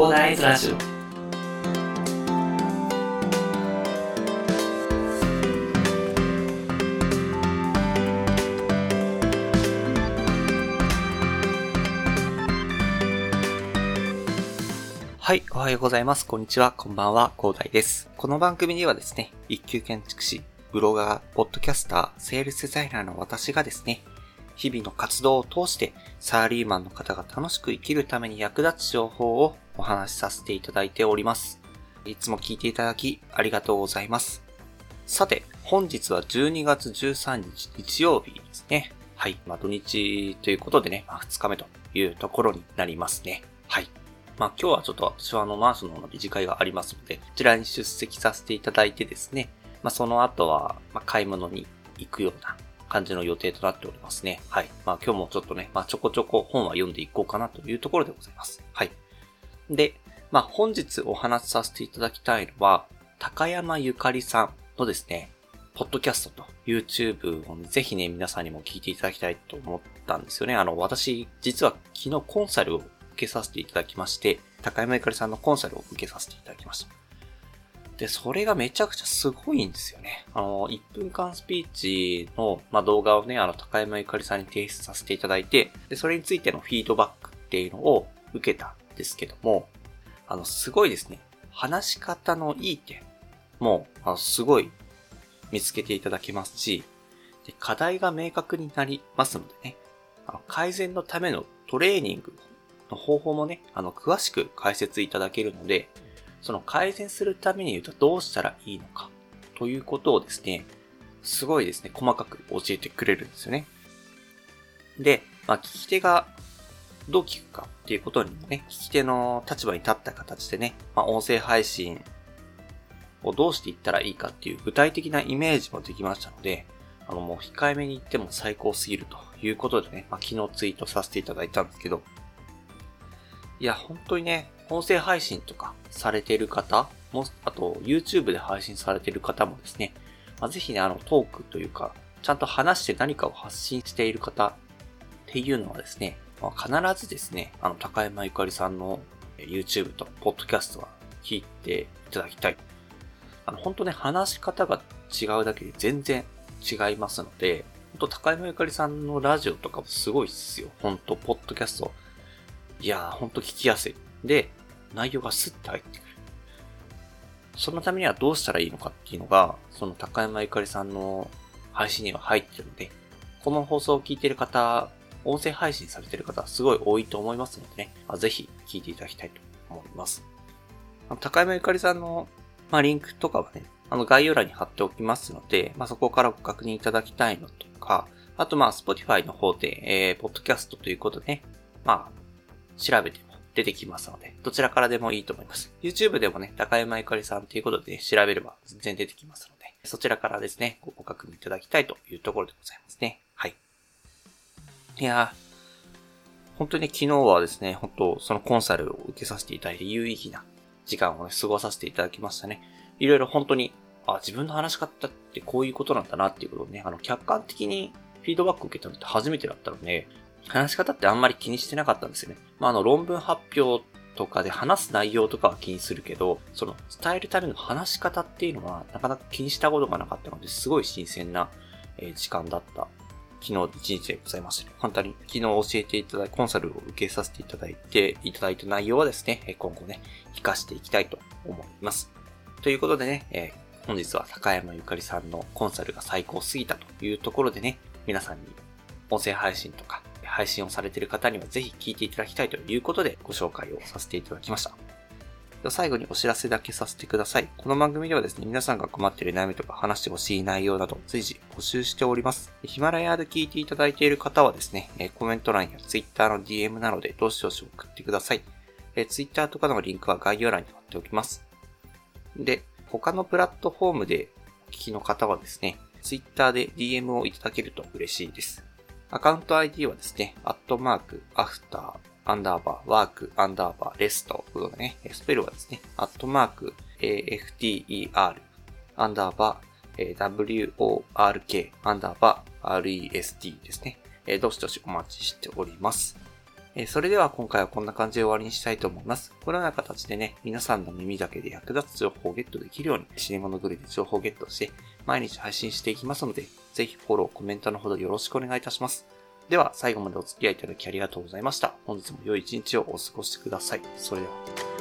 広大ズラジオはい、おはようございます。こんにちは、こんばんは、広大です。この番組ではですね、一級建築士、ブロガー、ポッドキャスター、セールスデザイナーの私がですね、日々の活動を通して、サラリーマンの方が楽しく生きるために役立つ情報をお話しさせていただいております。いつも聞いていただき、ありがとうございます。さて、本日は12月13日日曜日ですね。はい。まあ土日ということでね、まあ2日目というところになりますね。はい。まあ今日はちょっと私はあのマースの方の理事会がありますので、こちらに出席させていただいてですね、まあその後は、ま買い物に行くような感じの予定となっておりますね。はい。まあ今日もちょっとね、まあちょこちょこ本は読んでいこうかなというところでございます。はい。で、まあ本日お話しさせていただきたいのは、高山ゆかりさんのですね、ポッドキャストと YouTube をぜひね、皆さんにも聞いていただきたいと思ったんですよね。あの、私、実は昨日コンサルを受けさせていただきまして、高山ゆかりさんのコンサルを受けさせていただきました。で、それがめちゃくちゃすごいんですよね。あの、1分間スピーチの、まあ、動画をね、あの、高山ゆかりさんに提出させていただいて、で、それについてのフィードバックっていうのを受けたんですけども、あの、すごいですね。話し方のいい点も、あの、すごい見つけていただけますし、で課題が明確になりますのでね、あの改善のためのトレーニングの方法もね、あの、詳しく解説いただけるので、その改善するために言うとどうしたらいいのか、ということをですね、すごいですね、細かく教えてくれるんですよね。で、まあ、聞き手がどう聞くかっていうことにもね、聞き手の立場に立った形でね、まあ、音声配信をどうしていったらいいかっていう具体的なイメージもできましたので、あのもう控えめに言っても最高すぎるということでね、まあ、昨日ツイートさせていただいたんですけど、いや、本当にね、音声配信とかされている方も、あと YouTube で配信されている方もですね、まあ、ぜひね、あのトークというか、ちゃんと話して何かを発信している方っていうのはですね、まあ、必ずですね、あの高山ゆかりさんの YouTube と Podcast は聞いていただきたい。あの、本当ね、話し方が違うだけで全然違いますので、本当高山ゆかりさんのラジオとかもすごいっすよ。本当ポッドキャスト。いやー、本当聞きやすい。で、内容がスッと入ってくる。そのためにはどうしたらいいのかっていうのが、その高山ゆかりさんの配信には入ってるので、この放送を聞いてる方、音声配信されてる方、すごい多いと思いますのでね、まあ、ぜひ聞いていただきたいと思います。高山ゆかりさんの、まあ、リンクとかはね、あの概要欄に貼っておきますので、まあ、そこからご確認いただきたいのとか、あとまあ、Spotify の方で、えー、ポッドキャストということでね、まあ、調べて出てきますので、どちらからでもいいと思います。YouTube でもね、高山ゆかりさんということで、ね、調べれば全然出てきますので、そちらからですね、ご確認いただきたいというところでございますね。はい。いやー、本当に昨日はですね、本当そのコンサルを受けさせていただいて有意義な時間をね、過ごさせていただきましたね。いろいろ本当に、あ、自分の話し方ってこういうことなんだなっていうことをね、あの、客観的にフィードバックを受けたのって初めてだったので、話し方ってあんまり気にしてなかったんですよね。まあ、あの、論文発表とかで話す内容とかは気にするけど、その、伝えるための話し方っていうのは、なかなか気にしたことがなかったので、すごい新鮮な、時間だった。昨日一日でございましたね。本当に昨日教えていただいコンサルを受けさせていただいて、いただいた内容はですね、今後ね、活かしていきたいと思います。ということでね、えー、本日は高山ゆかりさんのコンサルが最高すぎたというところでね、皆さんに音声配信とか配信をされている方にはぜひ聞いていただきたいということでご紹介をさせていただきました。最後にお知らせだけさせてください。この番組ではですね、皆さんが困っている悩みとか話してほしい内容など随時募集しております。ヒマラヤで聞いていただいている方はですね、コメント欄や Twitter の DM などでどしどし送ってください。Twitter とかのリンクは概要欄に貼っておきます。で、他のプラットフォームでお聞きの方はですね、Twitter で DM をいただけると嬉しいです。アカウント ID はですね、アットマーク、アフター、アンダーバー、ワーク、アンダーバー、レストということでね、スペルはですね、アットマーク、AFTER、アンダーバー、WORK、アンダーバー、REST ですね。どしどしお待ちしております。それでは今回はこんな感じで終わりにしたいと思います。このような形でね、皆さんの耳だけで役立つ情報をゲットできるように、死に物狂いで情報をゲットして、毎日配信していきますので、ぜひフォロー、コメントのほどよろしくお願いいたします。では、最後までお付き合いいただきありがとうございました。本日も良い一日をお過ごしください。それでは。